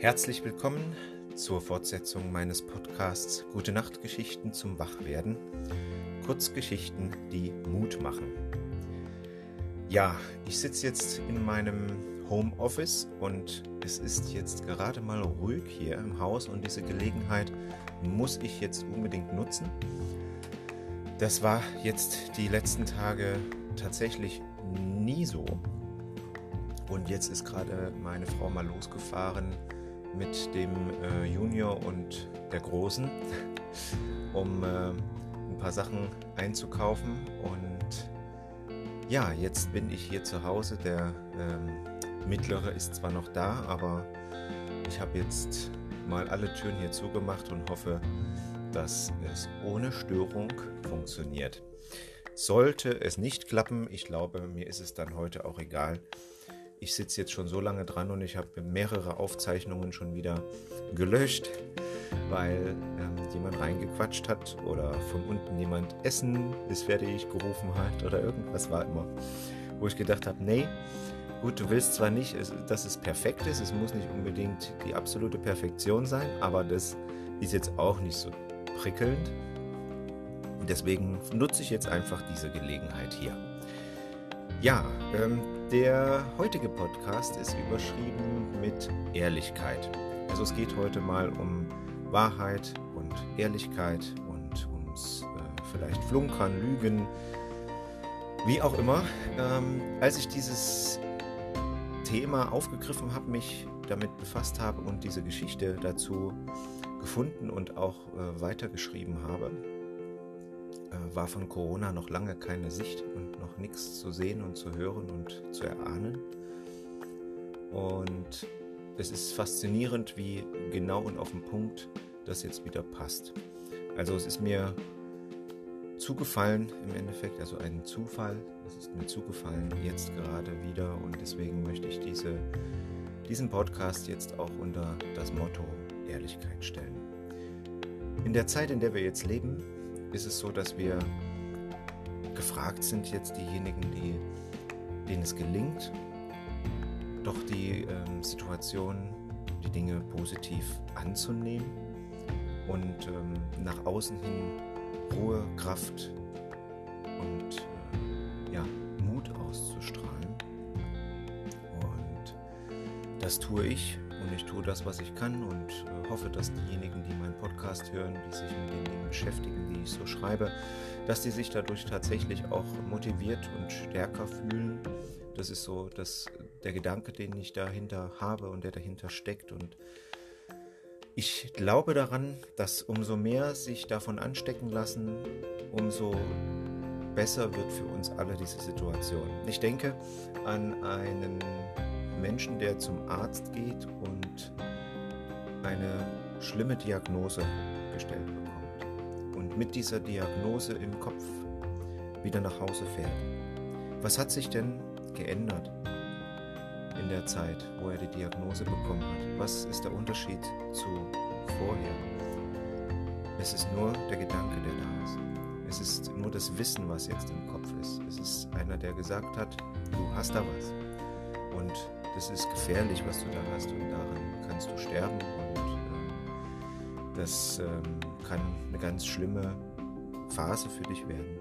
Herzlich willkommen zur Fortsetzung meines Podcasts Gute Nacht Geschichten zum Wachwerden. Kurzgeschichten, die Mut machen. Ja, ich sitze jetzt in meinem Homeoffice und es ist jetzt gerade mal ruhig hier im Haus und diese Gelegenheit muss ich jetzt unbedingt nutzen. Das war jetzt die letzten Tage tatsächlich nie so. Und jetzt ist gerade meine Frau mal losgefahren mit dem äh, Junior und der Großen, um äh, ein paar Sachen einzukaufen. Und ja, jetzt bin ich hier zu Hause. Der ähm, mittlere ist zwar noch da, aber ich habe jetzt mal alle Türen hier zugemacht und hoffe, dass es ohne Störung funktioniert. Sollte es nicht klappen, ich glaube, mir ist es dann heute auch egal, ich sitze jetzt schon so lange dran und ich habe mehrere Aufzeichnungen schon wieder gelöscht, weil ähm, jemand reingequatscht hat oder von unten jemand Essen ist fertig gerufen hat oder irgendwas war immer, wo ich gedacht habe, nee, gut, du willst zwar nicht, dass es perfekt ist, es muss nicht unbedingt die absolute Perfektion sein, aber das ist jetzt auch nicht so prickelnd. Deswegen nutze ich jetzt einfach diese Gelegenheit hier. Ja, ähm, der heutige Podcast ist überschrieben mit Ehrlichkeit. Also es geht heute mal um Wahrheit und Ehrlichkeit und ums äh, vielleicht Flunkern, Lügen, wie auch immer. Ähm, als ich dieses Thema aufgegriffen habe, mich damit befasst habe und diese Geschichte dazu gefunden und auch äh, weitergeschrieben habe, äh, war von Corona noch lange keine Sicht und noch nichts zu sehen und zu hören und zu erahnen. Und es ist faszinierend, wie genau und auf den Punkt das jetzt wieder passt. Also es ist mir zugefallen im Endeffekt, also ein Zufall, es ist mir zugefallen jetzt gerade wieder und deswegen möchte ich diese, diesen Podcast jetzt auch unter das Motto Ehrlichkeit stellen. In der Zeit, in der wir jetzt leben, ist es so, dass wir gefragt sind, jetzt diejenigen, die, denen es gelingt, doch die ähm, Situation, die Dinge positiv anzunehmen und ähm, nach außen hin Ruhe, Kraft und äh, ja, Mut auszustrahlen. Und das tue ich und ich tue das, was ich kann und äh, hoffe, dass diejenigen, die meinen Podcast hören, die sich mit den Dingen beschäftigen, die ich so schreibe, dass die sich dadurch tatsächlich auch motiviert und stärker fühlen. Das ist so dass der Gedanke, den ich dahinter habe und der dahinter steckt. Und ich glaube daran, dass umso mehr sich davon anstecken lassen, umso besser wird für uns alle diese Situation. Ich denke an einen Menschen, der zum Arzt geht und eine schlimme Diagnose gestellt bekommt und mit dieser Diagnose im Kopf wieder nach Hause fährt. Was hat sich denn geändert in der Zeit, wo er die Diagnose bekommen hat? Was ist der Unterschied zu vorher? Es ist nur der Gedanke, der da ist. Es ist nur das Wissen, was jetzt im Kopf ist. Es ist einer, der gesagt hat, du hast da was. Und das ist gefährlich, was du da hast und daran kannst du sterben und das ähm, kann eine ganz schlimme Phase für dich werden.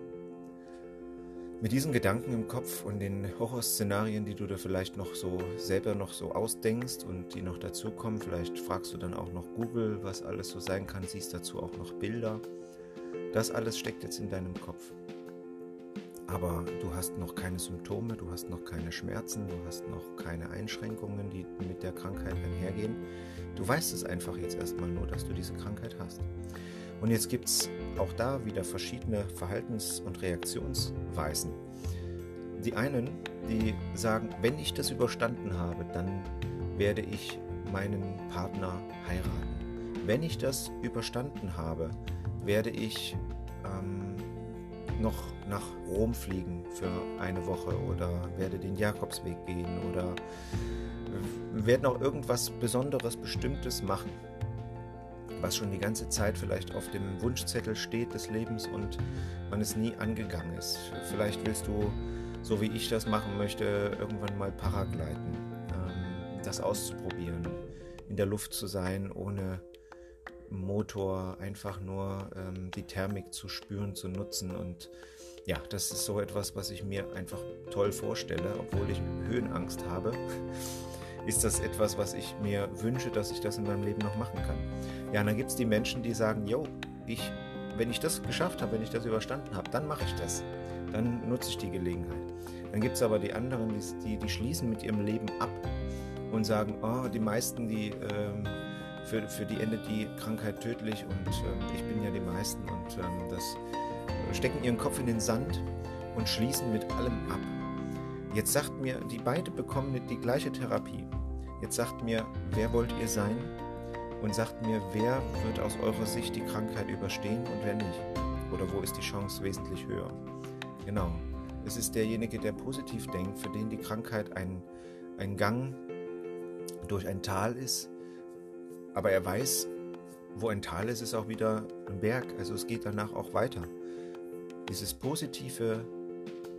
Mit diesen Gedanken im Kopf und den Horrorszenarien, die du da vielleicht noch so selber noch so ausdenkst und die noch dazukommen, vielleicht fragst du dann auch noch Google, was alles so sein kann, siehst dazu auch noch Bilder. Das alles steckt jetzt in deinem Kopf aber du hast noch keine Symptome, du hast noch keine Schmerzen, du hast noch keine Einschränkungen, die mit der Krankheit einhergehen. Du weißt es einfach jetzt erstmal nur, dass du diese Krankheit hast. Und jetzt gibt es auch da wieder verschiedene Verhaltens- und Reaktionsweisen. Die einen, die sagen, wenn ich das überstanden habe, dann werde ich meinen Partner heiraten. Wenn ich das überstanden habe, werde ich ähm, noch nach Rom fliegen für eine Woche oder werde den Jakobsweg gehen oder werde noch irgendwas Besonderes, Bestimmtes machen, was schon die ganze Zeit vielleicht auf dem Wunschzettel steht des Lebens und man es nie angegangen ist. Vielleicht willst du, so wie ich das machen möchte, irgendwann mal Paragliden, ähm, das auszuprobieren, in der Luft zu sein, ohne Motor, einfach nur ähm, die Thermik zu spüren, zu nutzen. Und ja, das ist so etwas, was ich mir einfach toll vorstelle, obwohl ich Höhenangst habe. Ist das etwas, was ich mir wünsche, dass ich das in meinem Leben noch machen kann. Ja, und dann gibt es die Menschen, die sagen, yo, ich, wenn ich das geschafft habe, wenn ich das überstanden habe, dann mache ich das. Dann nutze ich die Gelegenheit. Dann gibt es aber die anderen, die, die, schließen mit ihrem Leben ab und sagen, oh, die meisten, die ähm, für, für die endet die Krankheit tödlich und ähm, ich bin ja die meisten und ähm, das äh, stecken ihren Kopf in den Sand und schließen mit allem ab. Jetzt sagt mir, die beide bekommen die gleiche Therapie. Jetzt sagt mir, wer wollt ihr sein? Und sagt mir, wer wird aus eurer Sicht die Krankheit überstehen und wer nicht? Oder wo ist die Chance wesentlich höher? Genau. Es ist derjenige, der positiv denkt, für den die Krankheit ein, ein Gang durch ein Tal ist. Aber er weiß, wo ein Tal ist, ist auch wieder ein Berg. Also es geht danach auch weiter. Dieses positive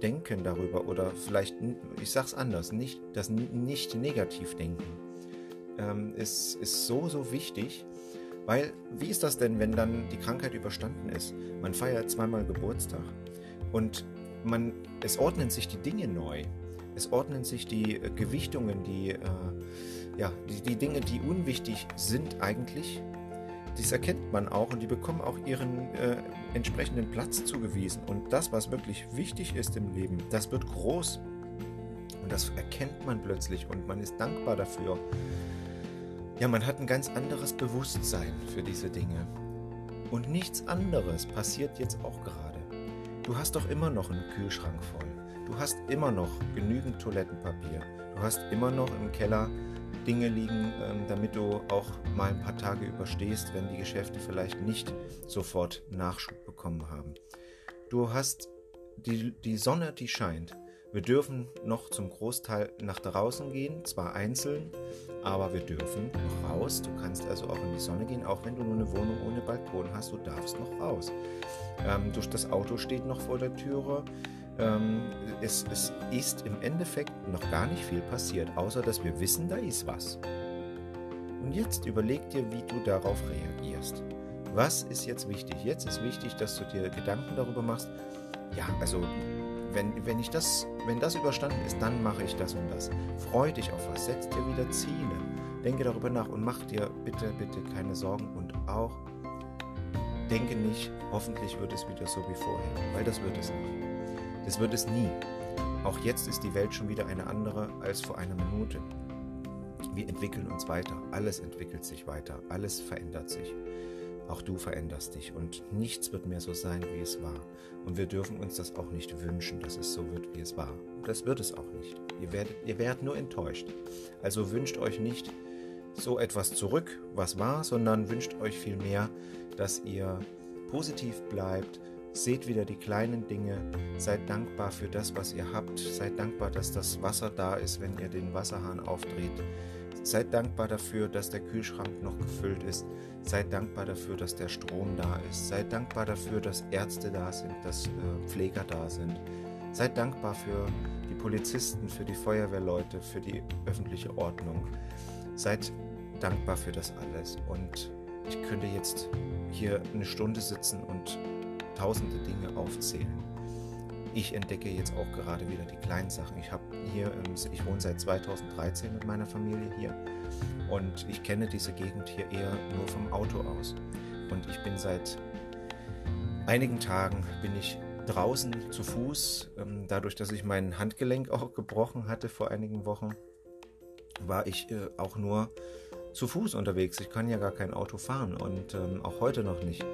Denken darüber oder vielleicht, ich sag's anders, nicht, das nicht negativ denken ähm, ist, ist so, so wichtig, weil wie ist das denn, wenn dann die Krankheit überstanden ist? Man feiert zweimal Geburtstag und man, es ordnen sich die Dinge neu. Es ordnen sich die äh, Gewichtungen, die, äh, ja, die, die Dinge, die unwichtig sind eigentlich, das erkennt man auch und die bekommen auch ihren äh, entsprechenden Platz zugewiesen. Und das, was wirklich wichtig ist im Leben, das wird groß. Und das erkennt man plötzlich und man ist dankbar dafür. Ja, man hat ein ganz anderes Bewusstsein für diese Dinge. Und nichts anderes passiert jetzt auch gerade. Du hast doch immer noch einen Kühlschrank voll. Du hast immer noch genügend Toilettenpapier. Du hast immer noch im Keller Dinge liegen, ähm, damit du auch mal ein paar Tage überstehst, wenn die Geschäfte vielleicht nicht sofort Nachschub bekommen haben. Du hast die, die Sonne, die scheint. Wir dürfen noch zum Großteil nach draußen gehen, zwar einzeln, aber wir dürfen noch raus. Du kannst also auch in die Sonne gehen, auch wenn du nur eine Wohnung ohne Balkon hast, du darfst noch raus. Ähm, das Auto steht noch vor der Türe. Ähm, es, es ist im Endeffekt noch gar nicht viel passiert, außer dass wir wissen, da ist was. Und jetzt überleg dir, wie du darauf reagierst. Was ist jetzt wichtig? Jetzt ist wichtig, dass du dir Gedanken darüber machst. Ja, also wenn, wenn, ich das, wenn das überstanden ist, dann mache ich das und das. Freu dich auf was, setz dir wieder Ziele. Denke darüber nach und mach dir bitte, bitte keine Sorgen und auch denke nicht, hoffentlich wird es wieder so wie vorher, weil das wird es nicht. Das wird es nie. Auch jetzt ist die Welt schon wieder eine andere als vor einer Minute. Wir entwickeln uns weiter, alles entwickelt sich weiter, alles verändert sich. Auch du veränderst dich und nichts wird mehr so sein, wie es war. Und wir dürfen uns das auch nicht wünschen, dass es so wird, wie es war. Das wird es auch nicht. Ihr werdet, ihr werdet nur enttäuscht. Also wünscht euch nicht so etwas zurück, was war, sondern wünscht euch vielmehr, dass ihr positiv bleibt, Seht wieder die kleinen Dinge, seid dankbar für das, was ihr habt, seid dankbar, dass das Wasser da ist, wenn ihr den Wasserhahn aufdreht. Seid dankbar dafür, dass der Kühlschrank noch gefüllt ist. Seid dankbar dafür, dass der Strom da ist. Seid dankbar dafür, dass Ärzte da sind, dass äh, Pfleger da sind. Seid dankbar für die Polizisten, für die Feuerwehrleute, für die öffentliche Ordnung. Seid dankbar für das alles. Und ich könnte jetzt hier eine Stunde sitzen und tausende Dinge aufzählen. Ich entdecke jetzt auch gerade wieder die kleinen Sachen. Ich habe hier, ähm, ich wohne seit 2013 mit meiner Familie hier und ich kenne diese Gegend hier eher nur vom Auto aus. Und ich bin seit einigen Tagen bin ich draußen zu Fuß. Ähm, dadurch, dass ich mein Handgelenk auch gebrochen hatte vor einigen Wochen, war ich äh, auch nur zu Fuß unterwegs. Ich kann ja gar kein Auto fahren und ähm, auch heute noch nicht.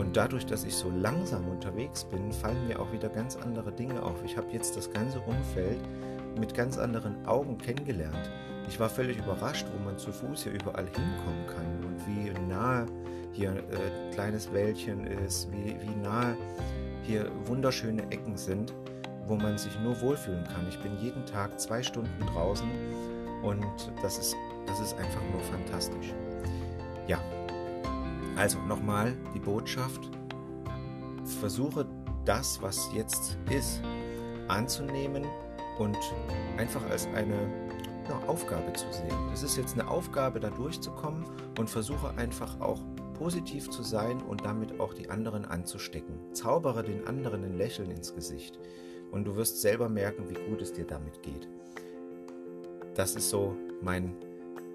Und dadurch, dass ich so langsam unterwegs bin, fallen mir auch wieder ganz andere Dinge auf. Ich habe jetzt das ganze Umfeld mit ganz anderen Augen kennengelernt. Ich war völlig überrascht, wo man zu Fuß hier überall hinkommen kann und wie nahe hier äh, kleines Wäldchen ist, wie, wie nahe hier wunderschöne Ecken sind, wo man sich nur wohlfühlen kann. Ich bin jeden Tag zwei Stunden draußen und das ist das ist einfach nur fantastisch. Ja, also nochmal die Botschaft. Versuche das, was jetzt ist, anzunehmen und einfach als eine eine Aufgabe zu sehen. Das ist jetzt eine Aufgabe, da durchzukommen und versuche einfach auch positiv zu sein und damit auch die anderen anzustecken. Zaubere den anderen ein Lächeln ins Gesicht und du wirst selber merken, wie gut es dir damit geht. Das ist so mein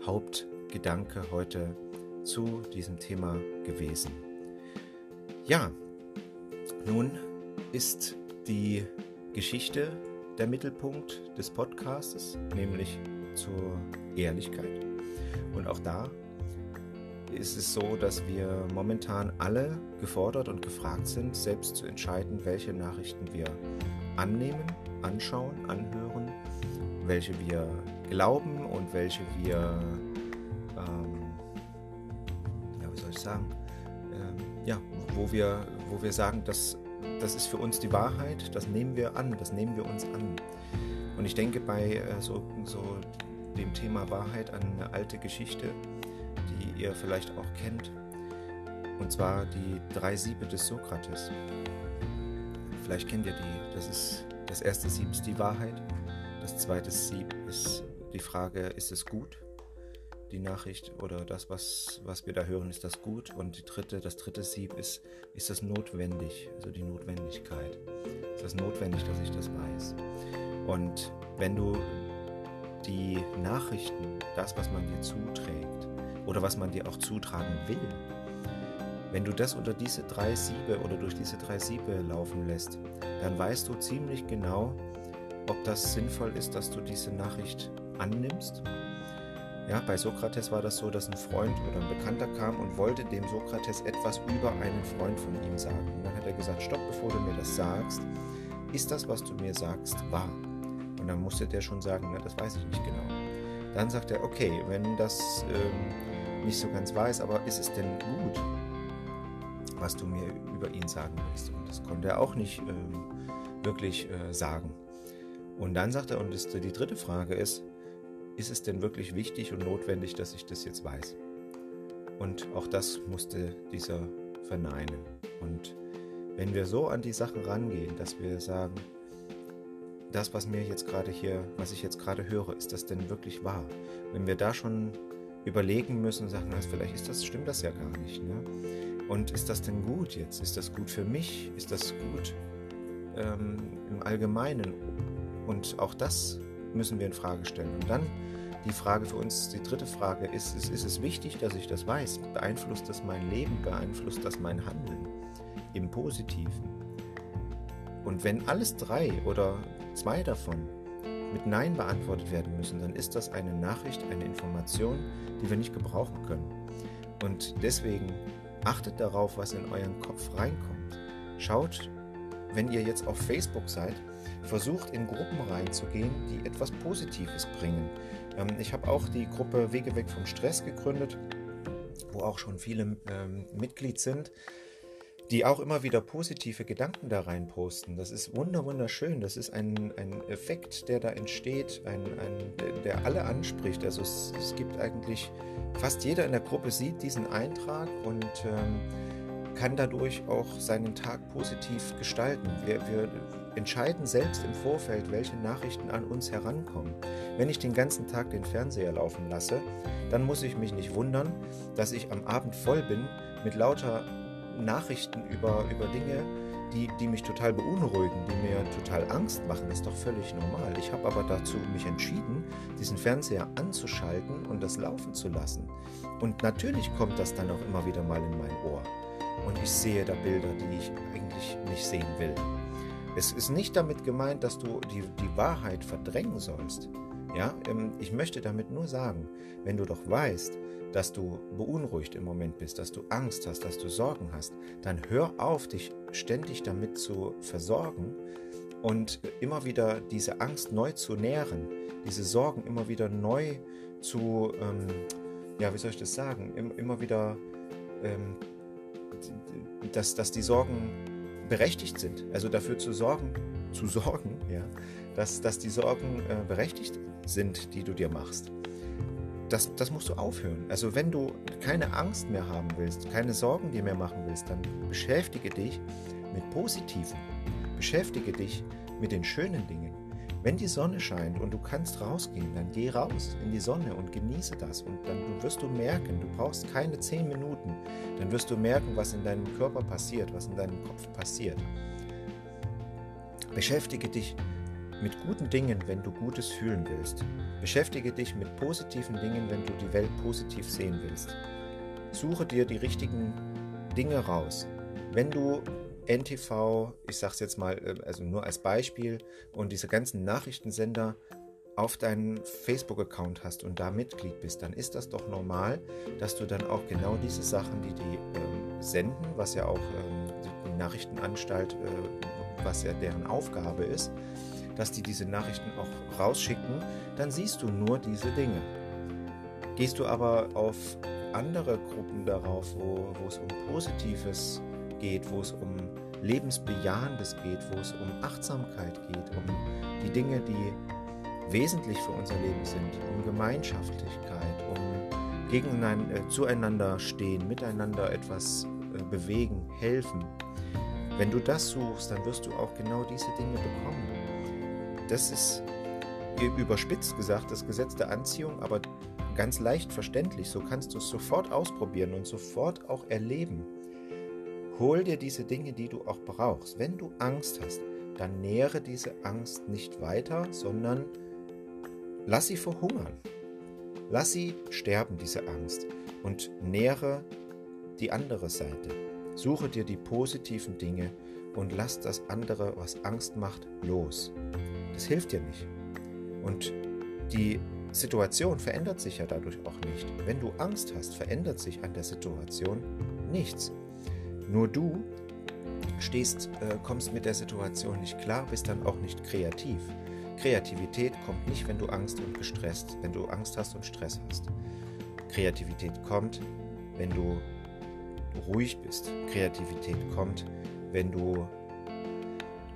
Hauptgedanke heute zu diesem Thema gewesen. Ja, nun ist die Geschichte der Mittelpunkt des Podcastes, nämlich zur Ehrlichkeit. Und auch da ist es so, dass wir momentan alle gefordert und gefragt sind, selbst zu entscheiden, welche Nachrichten wir annehmen, anschauen, anhören, welche wir glauben und welche wir, sagen, ähm, ja, wo wir, wo wir sagen, das, das ist für uns die Wahrheit, das nehmen wir an, das nehmen wir uns an. Und ich denke bei äh, so, so dem Thema Wahrheit an eine alte Geschichte, die ihr vielleicht auch kennt, und zwar die drei Siebe des Sokrates. Vielleicht kennt ihr die. Das ist das erste Sieb ist die Wahrheit. Das zweite Sieb ist die Frage, ist es gut? Die Nachricht oder das, was, was wir da hören, ist das gut? Und die dritte, das dritte Sieb ist, ist das notwendig? Also die Notwendigkeit. Ist das notwendig, dass ich das weiß? Und wenn du die Nachrichten, das, was man dir zuträgt oder was man dir auch zutragen will, wenn du das unter diese drei Siebe oder durch diese drei Siebe laufen lässt, dann weißt du ziemlich genau, ob das sinnvoll ist, dass du diese Nachricht annimmst. Ja, bei Sokrates war das so, dass ein Freund oder ein Bekannter kam und wollte dem Sokrates etwas über einen Freund von ihm sagen. Und dann hat er gesagt, stopp, bevor du mir das sagst, ist das, was du mir sagst, wahr? Und dann musste der schon sagen, na, das weiß ich nicht genau. Dann sagt er, okay, wenn das ähm, nicht so ganz weiß, aber ist es denn gut, was du mir über ihn sagen willst? Und das konnte er auch nicht ähm, wirklich äh, sagen. Und dann sagt er, und das, die dritte Frage ist, ist es denn wirklich wichtig und notwendig, dass ich das jetzt weiß? Und auch das musste dieser verneinen. Und wenn wir so an die Sachen rangehen, dass wir sagen, das, was mir jetzt gerade hier, was ich jetzt gerade höre, ist das denn wirklich wahr? Wenn wir da schon überlegen müssen und sagen, na, vielleicht ist das, stimmt das ja gar nicht. Ne? Und ist das denn gut jetzt? Ist das gut für mich? Ist das gut ähm, im Allgemeinen? Und auch das müssen wir in Frage stellen. Und dann die Frage für uns, die dritte Frage, ist, ist, ist es wichtig, dass ich das weiß? Beeinflusst das mein Leben? Beeinflusst das mein Handeln? Im Positiven? Und wenn alles drei oder zwei davon mit Nein beantwortet werden müssen, dann ist das eine Nachricht, eine Information, die wir nicht gebrauchen können. Und deswegen achtet darauf, was in euren Kopf reinkommt. Schaut, wenn ihr jetzt auf Facebook seid, versucht in Gruppen reinzugehen, die etwas Positives bringen. Ähm, ich habe auch die Gruppe Wege weg vom Stress gegründet, wo auch schon viele ähm, Mitglied sind, die auch immer wieder positive Gedanken da rein posten. Das ist wunderschön. Das ist ein, ein Effekt, der da entsteht, ein, ein, der alle anspricht. Also es, es, gibt eigentlich, fast jeder in der Gruppe sieht diesen Eintrag und ähm, kann dadurch auch seinen Tag positiv gestalten. Wir, wir entscheiden selbst im Vorfeld, welche Nachrichten an uns herankommen. Wenn ich den ganzen Tag den Fernseher laufen lasse, dann muss ich mich nicht wundern, dass ich am Abend voll bin mit lauter Nachrichten über, über Dinge, die, die mich total beunruhigen, die mir total Angst machen. Das ist doch völlig normal. Ich habe aber dazu mich entschieden, diesen Fernseher anzuschalten und das laufen zu lassen. Und natürlich kommt das dann auch immer wieder mal in mein Ohr und ich sehe da Bilder, die ich eigentlich nicht sehen will. Es ist nicht damit gemeint, dass du die, die Wahrheit verdrängen sollst. Ja, ähm, ich möchte damit nur sagen, wenn du doch weißt, dass du beunruhigt im Moment bist, dass du Angst hast, dass du Sorgen hast, dann hör auf, dich ständig damit zu versorgen und immer wieder diese Angst neu zu nähren, diese Sorgen immer wieder neu zu, ähm, ja, wie soll ich das sagen, immer wieder ähm, dass, dass die Sorgen berechtigt sind. Also dafür zu sorgen, zu sorgen, ja, dass, dass die Sorgen äh, berechtigt sind, die du dir machst. Das, das musst du aufhören. Also wenn du keine Angst mehr haben willst, keine Sorgen dir mehr machen willst, dann beschäftige dich mit Positiven. Beschäftige dich mit den schönen Dingen. Wenn die Sonne scheint und du kannst rausgehen, dann geh raus in die Sonne und genieße das. Und dann wirst du merken, du brauchst keine zehn Minuten, dann wirst du merken, was in deinem Körper passiert, was in deinem Kopf passiert. Beschäftige dich mit guten Dingen, wenn du Gutes fühlen willst. Beschäftige dich mit positiven Dingen, wenn du die Welt positiv sehen willst. Suche dir die richtigen Dinge raus. Wenn du NTV, ich sage es jetzt mal, äh, also nur als Beispiel, und diese ganzen Nachrichtensender auf deinen Facebook-Account hast und da Mitglied bist, dann ist das doch normal, dass du dann auch genau diese Sachen, die die ähm, senden, was ja auch ähm, die Nachrichtenanstalt, äh, was ja deren Aufgabe ist, dass die diese Nachrichten auch rausschicken, dann siehst du nur diese Dinge. Gehst du aber auf andere Gruppen darauf, wo, wo es um Positives geht, wo es um Lebensbejahendes geht, wo es um Achtsamkeit geht, um die Dinge, die wesentlich für unser Leben sind, um Gemeinschaftlichkeit, um gegeneinander, äh, zueinander stehen, miteinander etwas äh, bewegen, helfen. Wenn du das suchst, dann wirst du auch genau diese Dinge bekommen. Das ist überspitzt gesagt das Gesetz der Anziehung, aber ganz leicht verständlich. So kannst du es sofort ausprobieren und sofort auch erleben. Hol dir diese Dinge, die du auch brauchst. Wenn du Angst hast, dann nähere diese Angst nicht weiter, sondern lass sie verhungern. Lass sie sterben, diese Angst, und nähere die andere Seite. Suche dir die positiven Dinge und lass das andere, was Angst macht, los. Das hilft dir nicht. Und die Situation verändert sich ja dadurch auch nicht. Wenn du Angst hast, verändert sich an der Situation nichts. Nur du stehst, äh, kommst mit der Situation nicht klar, bist dann auch nicht kreativ. Kreativität kommt nicht, wenn du Angst und gestresst, wenn du Angst hast und Stress hast. Kreativität kommt, wenn du ruhig bist. Kreativität kommt, wenn du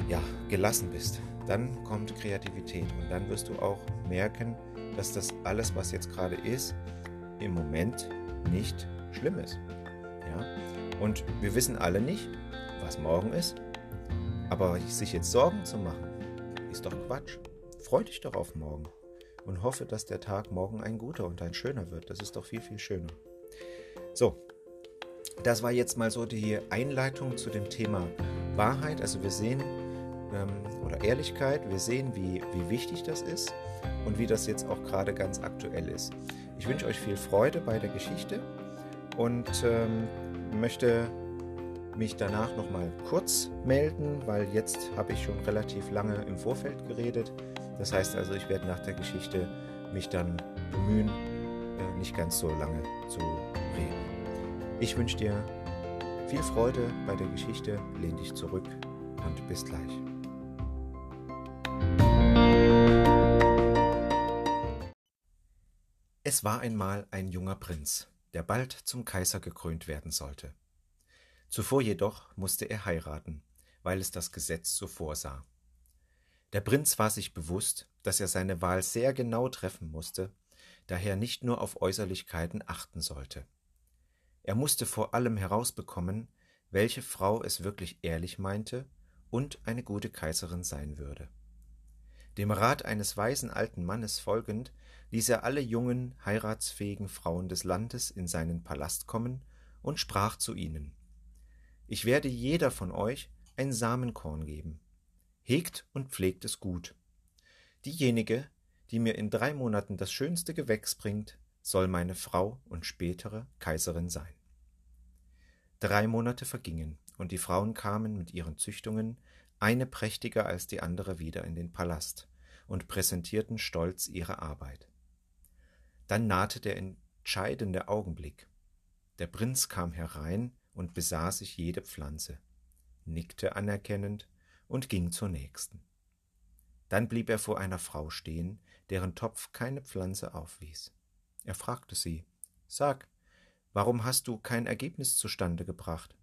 ja, gelassen bist. Dann kommt Kreativität und dann wirst du auch merken, dass das alles, was jetzt gerade ist, im Moment nicht schlimm ist. Ja? Und wir wissen alle nicht, was morgen ist. Aber sich jetzt Sorgen zu machen, ist doch Quatsch. Freu dich doch auf morgen und hoffe, dass der Tag morgen ein guter und ein schöner wird. Das ist doch viel, viel schöner. So, das war jetzt mal so die Einleitung zu dem Thema Wahrheit. Also wir sehen, ähm, oder Ehrlichkeit, wir sehen, wie, wie wichtig das ist und wie das jetzt auch gerade ganz aktuell ist. Ich wünsche euch viel Freude bei der Geschichte und ähm, möchte mich danach nochmal kurz melden, weil jetzt habe ich schon relativ lange im Vorfeld geredet. Das heißt also, ich werde nach der Geschichte mich dann bemühen, äh, nicht ganz so lange zu reden. Ich wünsche dir viel Freude bei der Geschichte, lehn dich zurück und bis gleich. Es war einmal ein junger Prinz, der bald zum Kaiser gekrönt werden sollte. Zuvor jedoch musste er heiraten, weil es das Gesetz so vorsah. Der Prinz war sich bewusst, dass er seine Wahl sehr genau treffen musste, daher nicht nur auf Äußerlichkeiten achten sollte. Er musste vor allem herausbekommen, welche Frau es wirklich ehrlich meinte und eine gute Kaiserin sein würde. Dem Rat eines weisen alten Mannes folgend, ließ er alle jungen, heiratsfähigen Frauen des Landes in seinen Palast kommen und sprach zu ihnen Ich werde jeder von euch ein Samenkorn geben. Hegt und pflegt es gut. Diejenige, die mir in drei Monaten das schönste Gewächs bringt, soll meine Frau und spätere Kaiserin sein. Drei Monate vergingen, und die Frauen kamen mit ihren Züchtungen, eine prächtiger als die andere wieder in den Palast, und präsentierten stolz ihre Arbeit. Dann nahte der entscheidende Augenblick. Der Prinz kam herein und besah sich jede Pflanze, nickte anerkennend und ging zur nächsten. Dann blieb er vor einer Frau stehen, deren Topf keine Pflanze aufwies. Er fragte sie Sag, warum hast du kein Ergebnis zustande gebracht?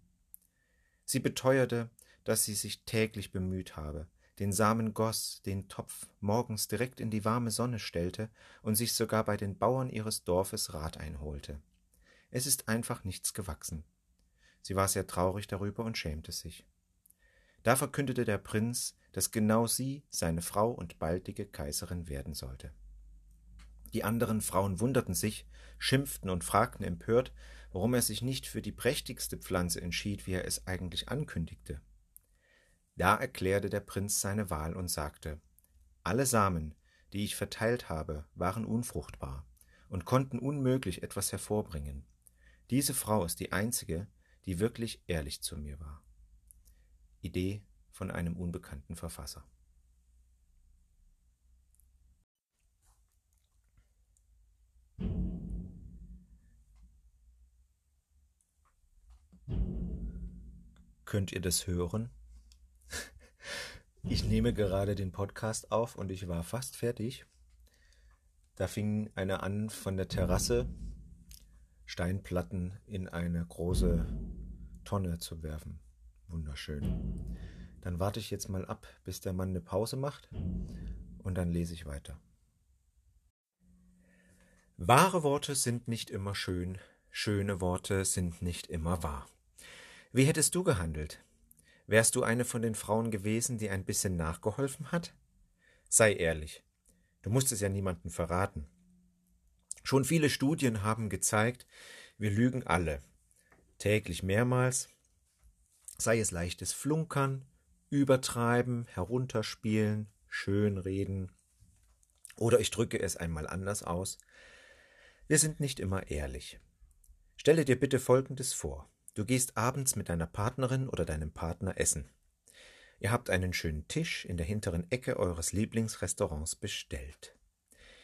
Sie beteuerte, dass sie sich täglich bemüht habe, den Samen goss, den Topf morgens direkt in die warme Sonne stellte und sich sogar bei den Bauern ihres Dorfes Rat einholte. Es ist einfach nichts gewachsen. Sie war sehr traurig darüber und schämte sich. Da verkündete der Prinz, dass genau sie seine Frau und baldige Kaiserin werden sollte. Die anderen Frauen wunderten sich, schimpften und fragten empört, warum er sich nicht für die prächtigste Pflanze entschied, wie er es eigentlich ankündigte. Da erklärte der Prinz seine Wahl und sagte Alle Samen, die ich verteilt habe, waren unfruchtbar und konnten unmöglich etwas hervorbringen. Diese Frau ist die einzige, die wirklich ehrlich zu mir war. Idee von einem unbekannten Verfasser. Könnt ihr das hören? Ich nehme gerade den Podcast auf und ich war fast fertig. Da fing einer an von der Terrasse Steinplatten in eine große Tonne zu werfen. Wunderschön. Dann warte ich jetzt mal ab, bis der Mann eine Pause macht und dann lese ich weiter. Wahre Worte sind nicht immer schön, schöne Worte sind nicht immer wahr. Wie hättest du gehandelt? Wärst du eine von den Frauen gewesen, die ein bisschen nachgeholfen hat? Sei ehrlich. Du musst es ja niemandem verraten. Schon viele Studien haben gezeigt, wir lügen alle. Täglich mehrmals. Sei es leichtes Flunkern, Übertreiben, Herunterspielen, Schönreden. Oder ich drücke es einmal anders aus. Wir sind nicht immer ehrlich. Stelle dir bitte Folgendes vor. Du gehst abends mit deiner Partnerin oder deinem Partner essen. Ihr habt einen schönen Tisch in der hinteren Ecke eures Lieblingsrestaurants bestellt.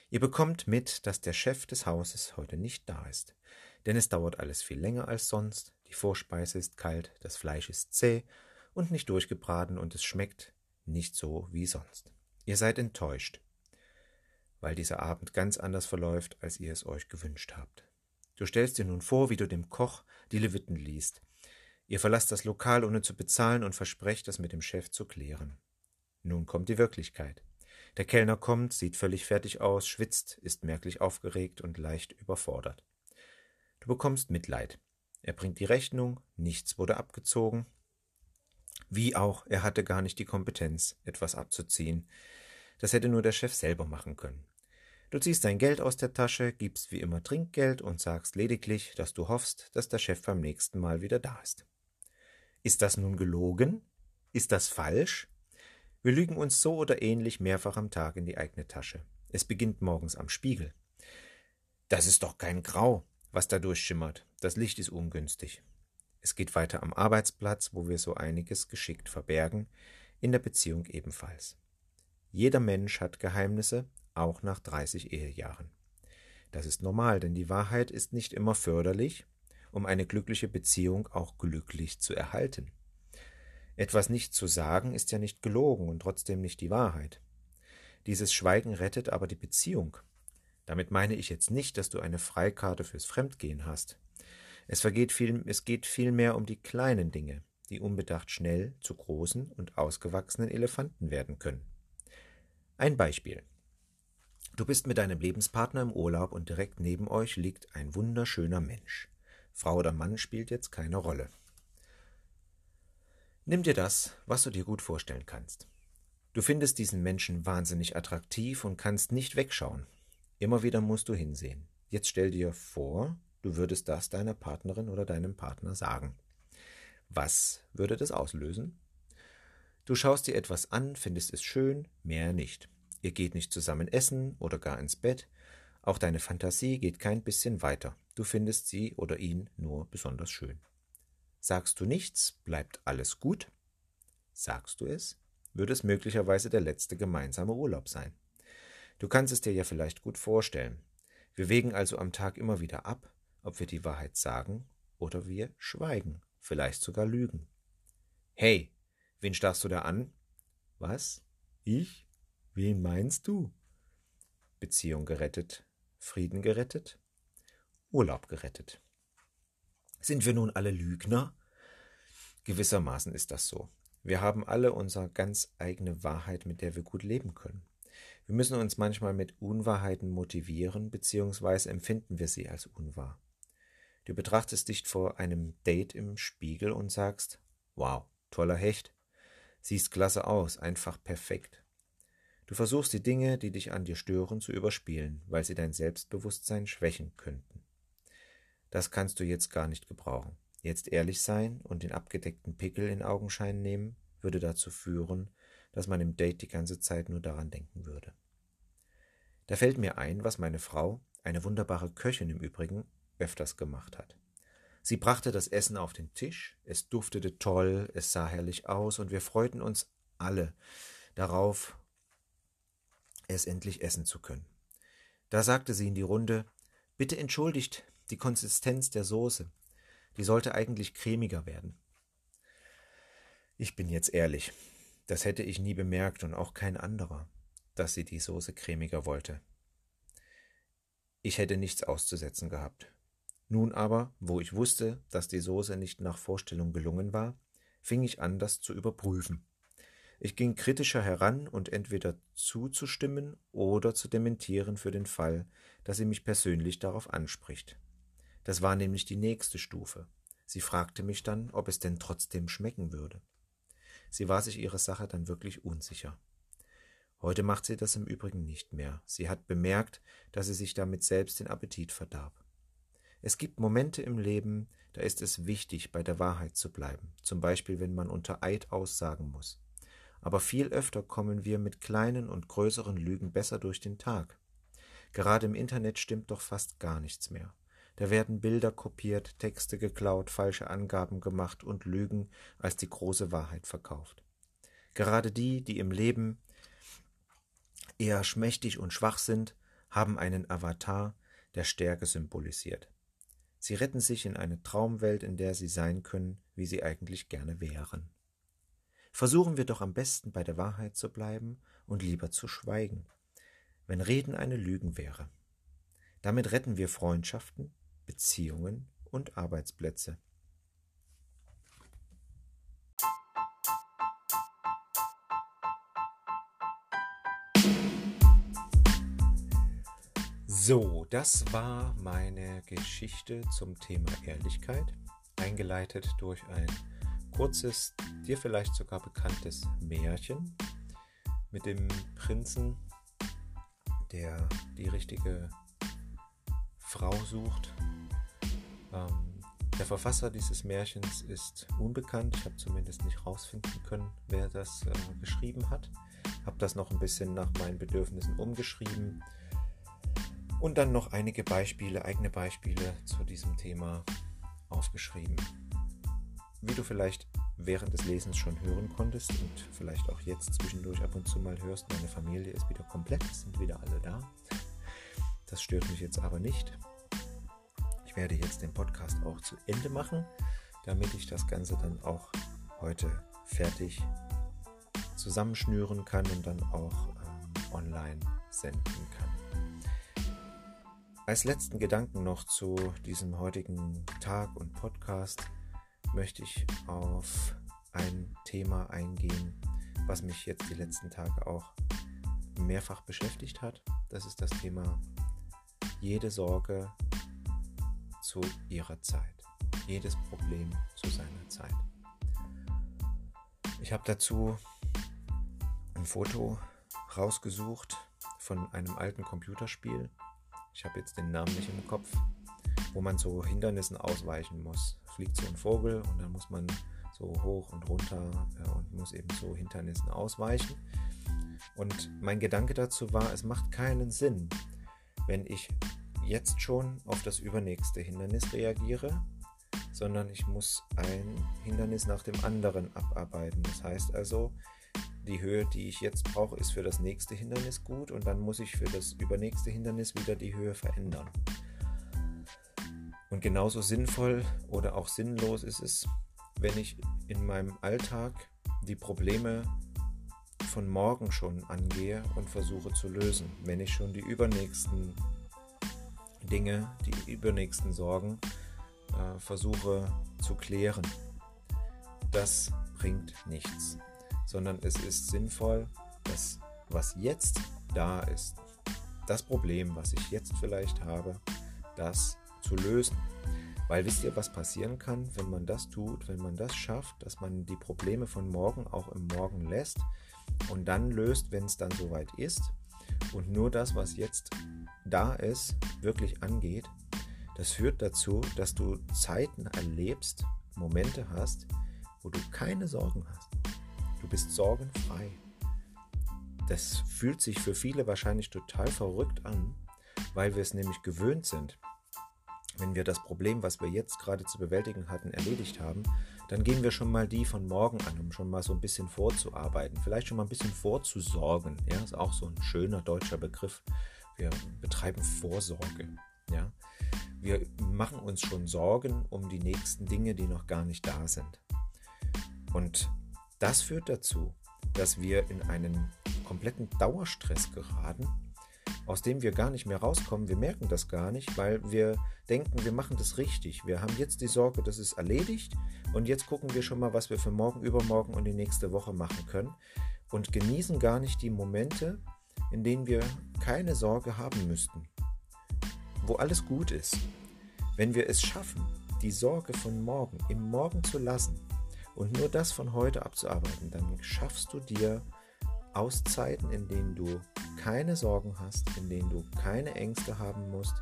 Ihr bekommt mit, dass der Chef des Hauses heute nicht da ist, denn es dauert alles viel länger als sonst, die Vorspeise ist kalt, das Fleisch ist zäh und nicht durchgebraten und es schmeckt nicht so wie sonst. Ihr seid enttäuscht, weil dieser Abend ganz anders verläuft, als ihr es euch gewünscht habt. Du stellst dir nun vor, wie du dem Koch die Leviten liest. Ihr verlasst das Lokal, ohne zu bezahlen und versprecht, es mit dem Chef zu klären. Nun kommt die Wirklichkeit. Der Kellner kommt, sieht völlig fertig aus, schwitzt, ist merklich aufgeregt und leicht überfordert. Du bekommst Mitleid. Er bringt die Rechnung, nichts wurde abgezogen. Wie auch, er hatte gar nicht die Kompetenz, etwas abzuziehen. Das hätte nur der Chef selber machen können. Du ziehst dein Geld aus der Tasche, gibst wie immer Trinkgeld und sagst lediglich, dass du hoffst, dass der Chef beim nächsten Mal wieder da ist. Ist das nun gelogen? Ist das falsch? Wir lügen uns so oder ähnlich mehrfach am Tag in die eigene Tasche. Es beginnt morgens am Spiegel. Das ist doch kein Grau, was da durchschimmert. Das Licht ist ungünstig. Es geht weiter am Arbeitsplatz, wo wir so einiges geschickt verbergen, in der Beziehung ebenfalls. Jeder Mensch hat Geheimnisse, auch nach 30 Ehejahren. Das ist normal, denn die Wahrheit ist nicht immer förderlich, um eine glückliche Beziehung auch glücklich zu erhalten. Etwas nicht zu sagen ist ja nicht gelogen und trotzdem nicht die Wahrheit. Dieses Schweigen rettet aber die Beziehung. Damit meine ich jetzt nicht, dass du eine Freikarte fürs Fremdgehen hast. Es, vergeht viel, es geht vielmehr um die kleinen Dinge, die unbedacht schnell zu großen und ausgewachsenen Elefanten werden können. Ein Beispiel. Du bist mit deinem Lebenspartner im Urlaub und direkt neben euch liegt ein wunderschöner Mensch. Frau oder Mann spielt jetzt keine Rolle. Nimm dir das, was du dir gut vorstellen kannst. Du findest diesen Menschen wahnsinnig attraktiv und kannst nicht wegschauen. Immer wieder musst du hinsehen. Jetzt stell dir vor, du würdest das deiner Partnerin oder deinem Partner sagen. Was würde das auslösen? Du schaust dir etwas an, findest es schön, mehr nicht. Ihr geht nicht zusammen essen oder gar ins Bett. Auch deine Fantasie geht kein bisschen weiter. Du findest sie oder ihn nur besonders schön. Sagst du nichts, bleibt alles gut. Sagst du es, würde es möglicherweise der letzte gemeinsame Urlaub sein. Du kannst es dir ja vielleicht gut vorstellen. Wir wägen also am Tag immer wieder ab, ob wir die Wahrheit sagen oder wir schweigen, vielleicht sogar lügen. Hey, wen starrst du da an? Was? Ich? Wen meinst du? Beziehung gerettet, Frieden gerettet, Urlaub gerettet. Sind wir nun alle Lügner? Gewissermaßen ist das so. Wir haben alle unsere ganz eigene Wahrheit, mit der wir gut leben können. Wir müssen uns manchmal mit Unwahrheiten motivieren, beziehungsweise empfinden wir sie als unwahr. Du betrachtest dich vor einem Date im Spiegel und sagst, wow, toller Hecht. Siehst klasse aus, einfach perfekt. Du versuchst die Dinge, die dich an dir stören, zu überspielen, weil sie dein Selbstbewusstsein schwächen könnten. Das kannst du jetzt gar nicht gebrauchen. Jetzt ehrlich sein und den abgedeckten Pickel in Augenschein nehmen, würde dazu führen, dass man im Date die ganze Zeit nur daran denken würde. Da fällt mir ein, was meine Frau, eine wunderbare Köchin im Übrigen, öfters gemacht hat. Sie brachte das Essen auf den Tisch, es duftete toll, es sah herrlich aus und wir freuten uns alle darauf, es endlich essen zu können. Da sagte sie in die Runde, bitte entschuldigt die Konsistenz der Soße, die sollte eigentlich cremiger werden. Ich bin jetzt ehrlich, das hätte ich nie bemerkt und auch kein anderer, dass sie die Soße cremiger wollte. Ich hätte nichts auszusetzen gehabt. Nun aber, wo ich wusste, dass die Soße nicht nach Vorstellung gelungen war, fing ich an, das zu überprüfen. Ich ging kritischer heran und entweder zuzustimmen oder zu dementieren für den Fall, dass sie mich persönlich darauf anspricht. Das war nämlich die nächste Stufe. Sie fragte mich dann, ob es denn trotzdem schmecken würde. Sie war sich ihrer Sache dann wirklich unsicher. Heute macht sie das im Übrigen nicht mehr. Sie hat bemerkt, dass sie sich damit selbst den Appetit verdarb. Es gibt Momente im Leben, da ist es wichtig, bei der Wahrheit zu bleiben, zum Beispiel wenn man unter Eid aussagen muss. Aber viel öfter kommen wir mit kleinen und größeren Lügen besser durch den Tag. Gerade im Internet stimmt doch fast gar nichts mehr. Da werden Bilder kopiert, Texte geklaut, falsche Angaben gemacht und Lügen als die große Wahrheit verkauft. Gerade die, die im Leben eher schmächtig und schwach sind, haben einen Avatar, der Stärke symbolisiert. Sie retten sich in eine Traumwelt, in der sie sein können, wie sie eigentlich gerne wären. Versuchen wir doch am besten bei der Wahrheit zu bleiben und lieber zu schweigen, wenn Reden eine Lügen wäre. Damit retten wir Freundschaften, Beziehungen und Arbeitsplätze. So, das war meine Geschichte zum Thema Ehrlichkeit, eingeleitet durch ein kurzes, dir vielleicht sogar bekanntes Märchen mit dem Prinzen, der die richtige Frau sucht. Ähm, der Verfasser dieses Märchens ist unbekannt. Ich habe zumindest nicht herausfinden können, wer das äh, geschrieben hat. Habe das noch ein bisschen nach meinen Bedürfnissen umgeschrieben und dann noch einige Beispiele, eigene Beispiele zu diesem Thema aufgeschrieben. Wie du vielleicht während des Lesens schon hören konntest und vielleicht auch jetzt zwischendurch ab und zu mal hörst, meine Familie ist wieder komplett, sind wieder alle da. Das stört mich jetzt aber nicht. Ich werde jetzt den Podcast auch zu Ende machen, damit ich das Ganze dann auch heute fertig zusammenschnüren kann und dann auch ähm, online senden kann. Als letzten Gedanken noch zu diesem heutigen Tag und Podcast möchte ich auf ein Thema eingehen, was mich jetzt die letzten Tage auch mehrfach beschäftigt hat. Das ist das Thema jede Sorge zu ihrer Zeit, jedes Problem zu seiner Zeit. Ich habe dazu ein Foto rausgesucht von einem alten Computerspiel, ich habe jetzt den Namen nicht im Kopf, wo man so Hindernissen ausweichen muss. Fliegt so ein Vogel und dann muss man so hoch und runter äh, und muss eben so Hindernissen ausweichen. Und mein Gedanke dazu war, es macht keinen Sinn, wenn ich jetzt schon auf das übernächste Hindernis reagiere, sondern ich muss ein Hindernis nach dem anderen abarbeiten. Das heißt also, die Höhe, die ich jetzt brauche, ist für das nächste Hindernis gut und dann muss ich für das übernächste Hindernis wieder die Höhe verändern. Und genauso sinnvoll oder auch sinnlos ist es, wenn ich in meinem Alltag die Probleme von morgen schon angehe und versuche zu lösen. Wenn ich schon die übernächsten Dinge, die übernächsten Sorgen äh, versuche zu klären. Das bringt nichts sondern es ist sinnvoll, dass was jetzt da ist, das Problem, was ich jetzt vielleicht habe, das zu lösen. Weil wisst ihr, was passieren kann, wenn man das tut, wenn man das schafft, dass man die Probleme von morgen auch im Morgen lässt und dann löst, wenn es dann soweit ist und nur das, was jetzt da ist, wirklich angeht, das führt dazu, dass du Zeiten erlebst, Momente hast, wo du keine Sorgen hast. Du bist sorgenfrei. Das fühlt sich für viele wahrscheinlich total verrückt an, weil wir es nämlich gewöhnt sind. Wenn wir das Problem, was wir jetzt gerade zu bewältigen hatten, erledigt haben, dann gehen wir schon mal die von morgen an, um schon mal so ein bisschen vorzuarbeiten, vielleicht schon mal ein bisschen vorzusorgen. Ja, ist auch so ein schöner deutscher Begriff. Wir betreiben Vorsorge. Ja, wir machen uns schon Sorgen um die nächsten Dinge, die noch gar nicht da sind. Und das führt dazu, dass wir in einen kompletten Dauerstress geraten, aus dem wir gar nicht mehr rauskommen. Wir merken das gar nicht, weil wir denken, wir machen das richtig. Wir haben jetzt die Sorge, das ist erledigt und jetzt gucken wir schon mal, was wir für morgen, übermorgen und die nächste Woche machen können und genießen gar nicht die Momente, in denen wir keine Sorge haben müssten, wo alles gut ist. Wenn wir es schaffen, die Sorge von morgen im Morgen zu lassen und nur das von heute abzuarbeiten, dann schaffst du dir Auszeiten, in denen du keine Sorgen hast, in denen du keine Ängste haben musst,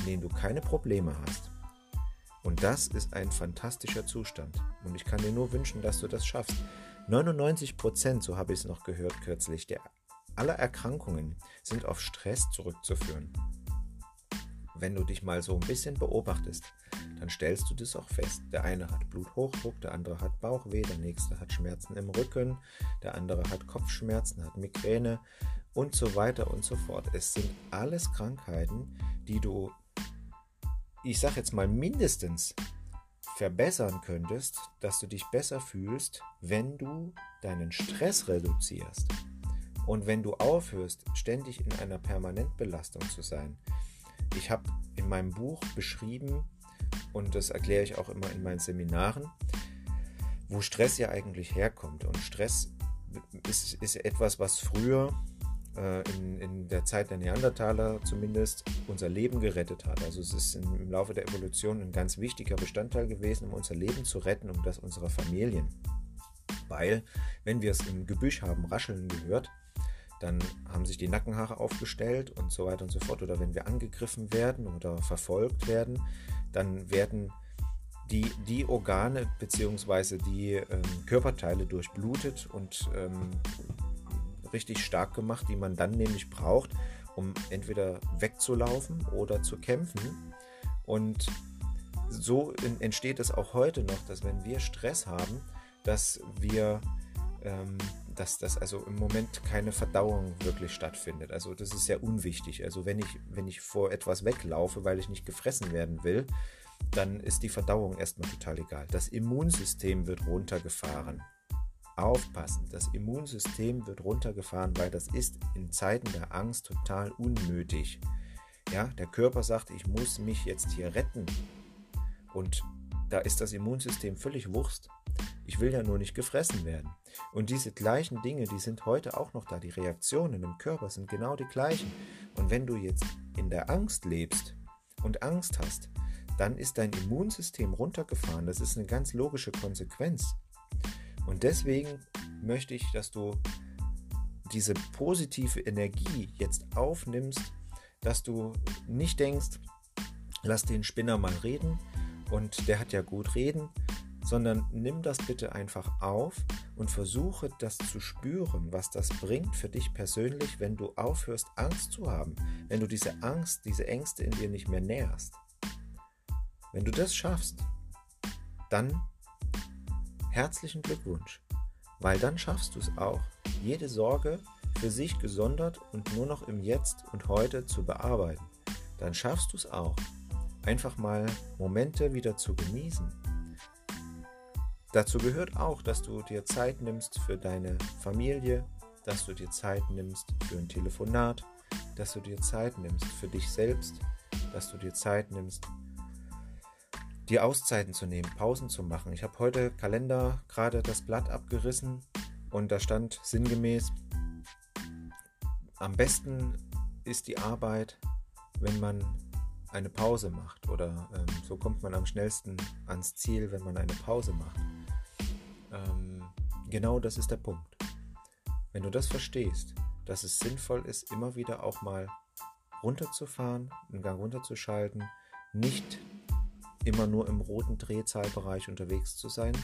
in denen du keine Probleme hast. Und das ist ein fantastischer Zustand. Und ich kann dir nur wünschen, dass du das schaffst. 99 Prozent, so habe ich es noch gehört kürzlich, der aller Erkrankungen sind auf Stress zurückzuführen. Wenn du dich mal so ein bisschen beobachtest, dann stellst du das auch fest. Der eine hat Bluthochdruck, der andere hat Bauchweh, der nächste hat Schmerzen im Rücken, der andere hat Kopfschmerzen, hat Migräne und so weiter und so fort. Es sind alles Krankheiten, die du, ich sag jetzt mal mindestens verbessern könntest, dass du dich besser fühlst, wenn du deinen Stress reduzierst. Und wenn du aufhörst, ständig in einer Permanentbelastung zu sein. Ich habe in meinem Buch beschrieben, und das erkläre ich auch immer in meinen Seminaren, wo Stress ja eigentlich herkommt. Und Stress ist, ist etwas, was früher äh, in, in, der Zeit der Neandertaler zumindest unser Leben gerettet hat. Also es ist im Laufe der Evolution ein ganz wichtiger Bestandteil gewesen, um unser Leben zu retten, um das unserer Familien. Weil, wenn wir es im Gebüsch haben rascheln gehört, dann haben sich die Nackenhaare aufgestellt und so weiter und so fort. Oder wenn wir angegriffen werden oder verfolgt werden, dann werden die, die Organe bzw. die ähm, Körperteile durchblutet und ähm, richtig stark gemacht, die man dann nämlich braucht, um entweder wegzulaufen oder zu kämpfen. Und so entsteht es auch heute noch, dass wenn wir Stress haben, dass wir ähm, dass das also im Moment keine Verdauung wirklich stattfindet. Also das ist sehr unwichtig. Also wenn ich, wenn ich vor etwas weglaufe, weil ich nicht gefressen werden will, dann ist die Verdauung erstmal total egal. Das Immunsystem wird runtergefahren. Aufpassen, das Immunsystem wird runtergefahren, weil das ist in Zeiten der Angst total unnötig. Ja, der Körper sagt, ich muss mich jetzt hier retten. Und da ist das Immunsystem völlig Wurst. Ich will ja nur nicht gefressen werden. Und diese gleichen Dinge, die sind heute auch noch da. Die Reaktionen im Körper sind genau die gleichen. Und wenn du jetzt in der Angst lebst und Angst hast, dann ist dein Immunsystem runtergefahren. Das ist eine ganz logische Konsequenz. Und deswegen möchte ich, dass du diese positive Energie jetzt aufnimmst, dass du nicht denkst, lass den Spinner mal reden und der hat ja gut reden, sondern nimm das bitte einfach auf und versuche das zu spüren, was das bringt für dich persönlich, wenn du aufhörst, Angst zu haben, wenn du diese Angst, diese Ängste in dir nicht mehr nährst. Wenn du das schaffst, dann herzlichen Glückwunsch, weil dann schaffst du es auch, jede Sorge für sich gesondert und nur noch im Jetzt und heute zu bearbeiten. Dann schaffst du es auch, einfach mal Momente wieder zu genießen. Dazu gehört auch, dass du dir Zeit nimmst für deine Familie, dass du dir Zeit nimmst für ein Telefonat, dass du dir Zeit nimmst für dich selbst, dass du dir Zeit nimmst dir Auszeiten zu nehmen, Pausen zu machen. Ich habe heute Kalender gerade das Blatt abgerissen und da stand sinngemäß, am besten ist die Arbeit, wenn man eine Pause macht oder ähm, so kommt man am schnellsten ans Ziel, wenn man eine Pause macht. Ähm, genau das ist der Punkt. Wenn du das verstehst, dass es sinnvoll ist, immer wieder auch mal runterzufahren, einen Gang runterzuschalten, nicht immer nur im roten Drehzahlbereich unterwegs zu sein,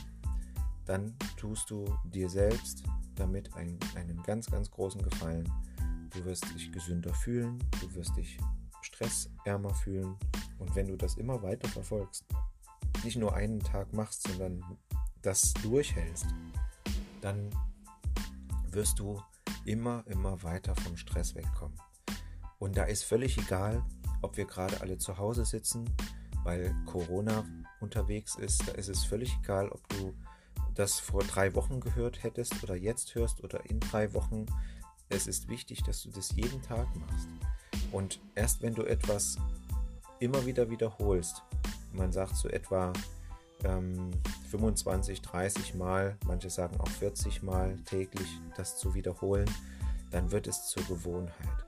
dann tust du dir selbst damit einen, einen ganz, ganz großen Gefallen. Du wirst dich gesünder fühlen, du wirst dich stressärmer fühlen und wenn du das immer weiter verfolgst, nicht nur einen Tag machst, sondern das durchhältst, dann wirst du immer, immer weiter vom Stress wegkommen. Und da ist völlig egal, ob wir gerade alle zu Hause sitzen, weil Corona unterwegs ist. Da ist es völlig egal, ob du das vor drei Wochen gehört hättest oder jetzt hörst oder in drei Wochen. Es ist wichtig, dass du das jeden Tag machst. Und erst wenn du etwas immer wieder wiederholst, man sagt so etwa ähm, 25, 30 Mal, manche sagen auch 40 Mal täglich das zu wiederholen, dann wird es zur Gewohnheit.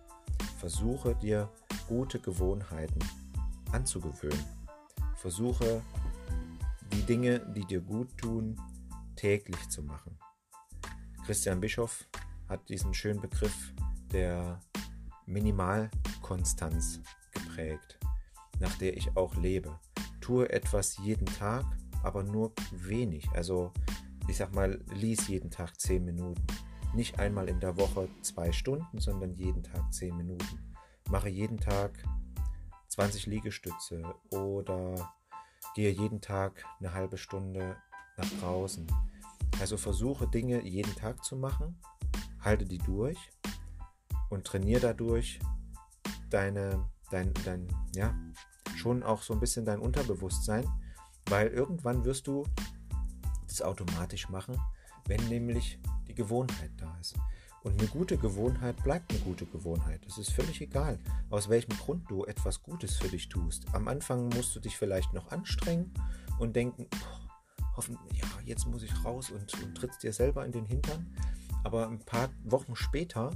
Versuche dir gute Gewohnheiten anzugewöhnen. Versuche die Dinge, die dir gut tun, täglich zu machen. Christian Bischoff hat diesen schönen Begriff der Minimalkonstanz geprägt, nach der ich auch lebe. Tue etwas jeden Tag, aber nur wenig. Also ich sag mal, lies jeden Tag 10 Minuten. Nicht einmal in der Woche zwei Stunden, sondern jeden Tag 10 Minuten. Mache jeden Tag 20 Liegestütze oder gehe jeden Tag eine halbe Stunde nach draußen. Also versuche Dinge jeden Tag zu machen, halte die durch und trainiere dadurch deine, dein, dein, ja, schon auch so ein bisschen dein Unterbewusstsein, weil irgendwann wirst du das automatisch machen, wenn nämlich die Gewohnheit da ist. Und eine gute Gewohnheit bleibt eine gute Gewohnheit. Es ist völlig egal, aus welchem Grund du etwas Gutes für dich tust. Am Anfang musst du dich vielleicht noch anstrengen und denken, hoffen, ja, jetzt muss ich raus und, und trittst dir selber in den Hintern. Aber ein paar Wochen später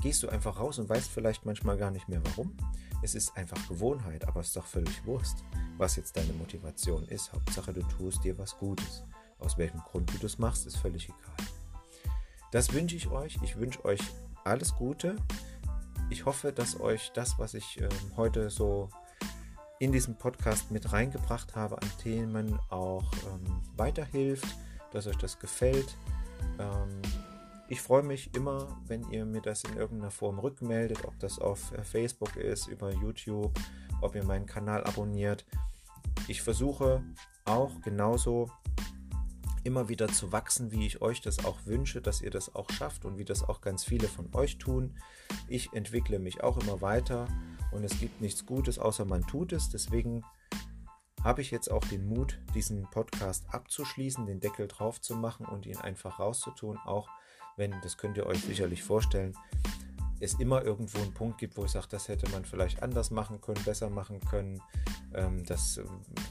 gehst du einfach raus und weißt vielleicht manchmal gar nicht mehr warum. Es ist einfach Gewohnheit, aber es ist doch völlig Wurst, was jetzt deine Motivation ist. Hauptsache, du tust dir was Gutes. Aus welchem Grund du das machst, ist völlig egal. Das wünsche ich euch. Ich wünsche euch alles Gute. Ich hoffe, dass euch das, was ich äh, heute so in diesem Podcast mit reingebracht habe an Themen, auch ähm, weiterhilft, dass euch das gefällt. Ähm, ich freue mich immer, wenn ihr mir das in irgendeiner Form rückmeldet, ob das auf äh, Facebook ist, über YouTube, ob ihr meinen Kanal abonniert. Ich versuche auch genauso immer wieder zu wachsen, wie ich euch das auch wünsche, dass ihr das auch schafft und wie das auch ganz viele von euch tun. Ich entwickle mich auch immer weiter und es gibt nichts Gutes, außer man tut es. Deswegen habe ich jetzt auch den Mut, diesen Podcast abzuschließen, den Deckel drauf zu machen und ihn einfach rauszutun, auch wenn, das könnt ihr euch sicherlich vorstellen, es immer irgendwo einen Punkt gibt, wo ich sage, das hätte man vielleicht anders machen können, besser machen können. Ähm, das äh,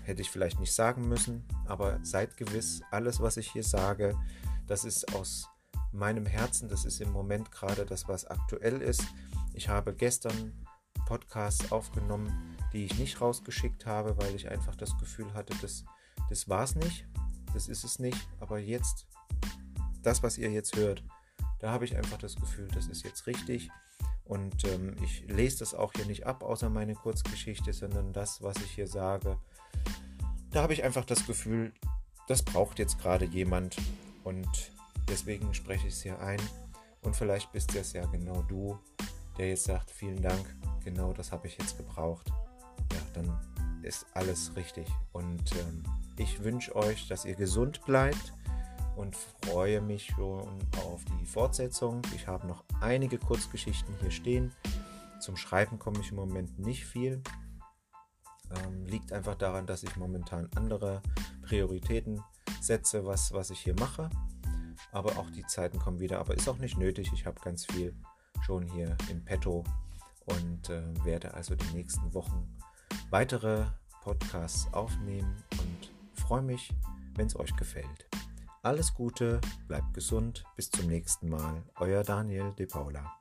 hätte ich vielleicht nicht sagen müssen, aber seid gewiss, alles, was ich hier sage, das ist aus meinem Herzen, das ist im Moment gerade das, was aktuell ist. Ich habe gestern Podcasts aufgenommen, die ich nicht rausgeschickt habe, weil ich einfach das Gefühl hatte, das, das war es nicht, das ist es nicht, aber jetzt, das, was ihr jetzt hört, da habe ich einfach das Gefühl, das ist jetzt richtig. Und ähm, ich lese das auch hier nicht ab, außer meine Kurzgeschichte, sondern das, was ich hier sage. Da habe ich einfach das Gefühl, das braucht jetzt gerade jemand. Und deswegen spreche ich es hier ein. Und vielleicht bist es ja genau du, der jetzt sagt, vielen Dank, genau das habe ich jetzt gebraucht. Ja, dann ist alles richtig. Und ähm, ich wünsche euch, dass ihr gesund bleibt und freue mich schon auf die Fortsetzung. Ich habe noch einige Kurzgeschichten hier stehen. Zum Schreiben komme ich im Moment nicht viel. Ähm, liegt einfach daran, dass ich momentan andere Prioritäten setze, was, was ich hier mache. Aber auch die Zeiten kommen wieder. Aber ist auch nicht nötig. Ich habe ganz viel schon hier im Petto und äh, werde also die nächsten Wochen weitere Podcasts aufnehmen und freue mich, wenn es euch gefällt. Alles Gute, bleibt gesund, bis zum nächsten Mal. Euer Daniel De Paula.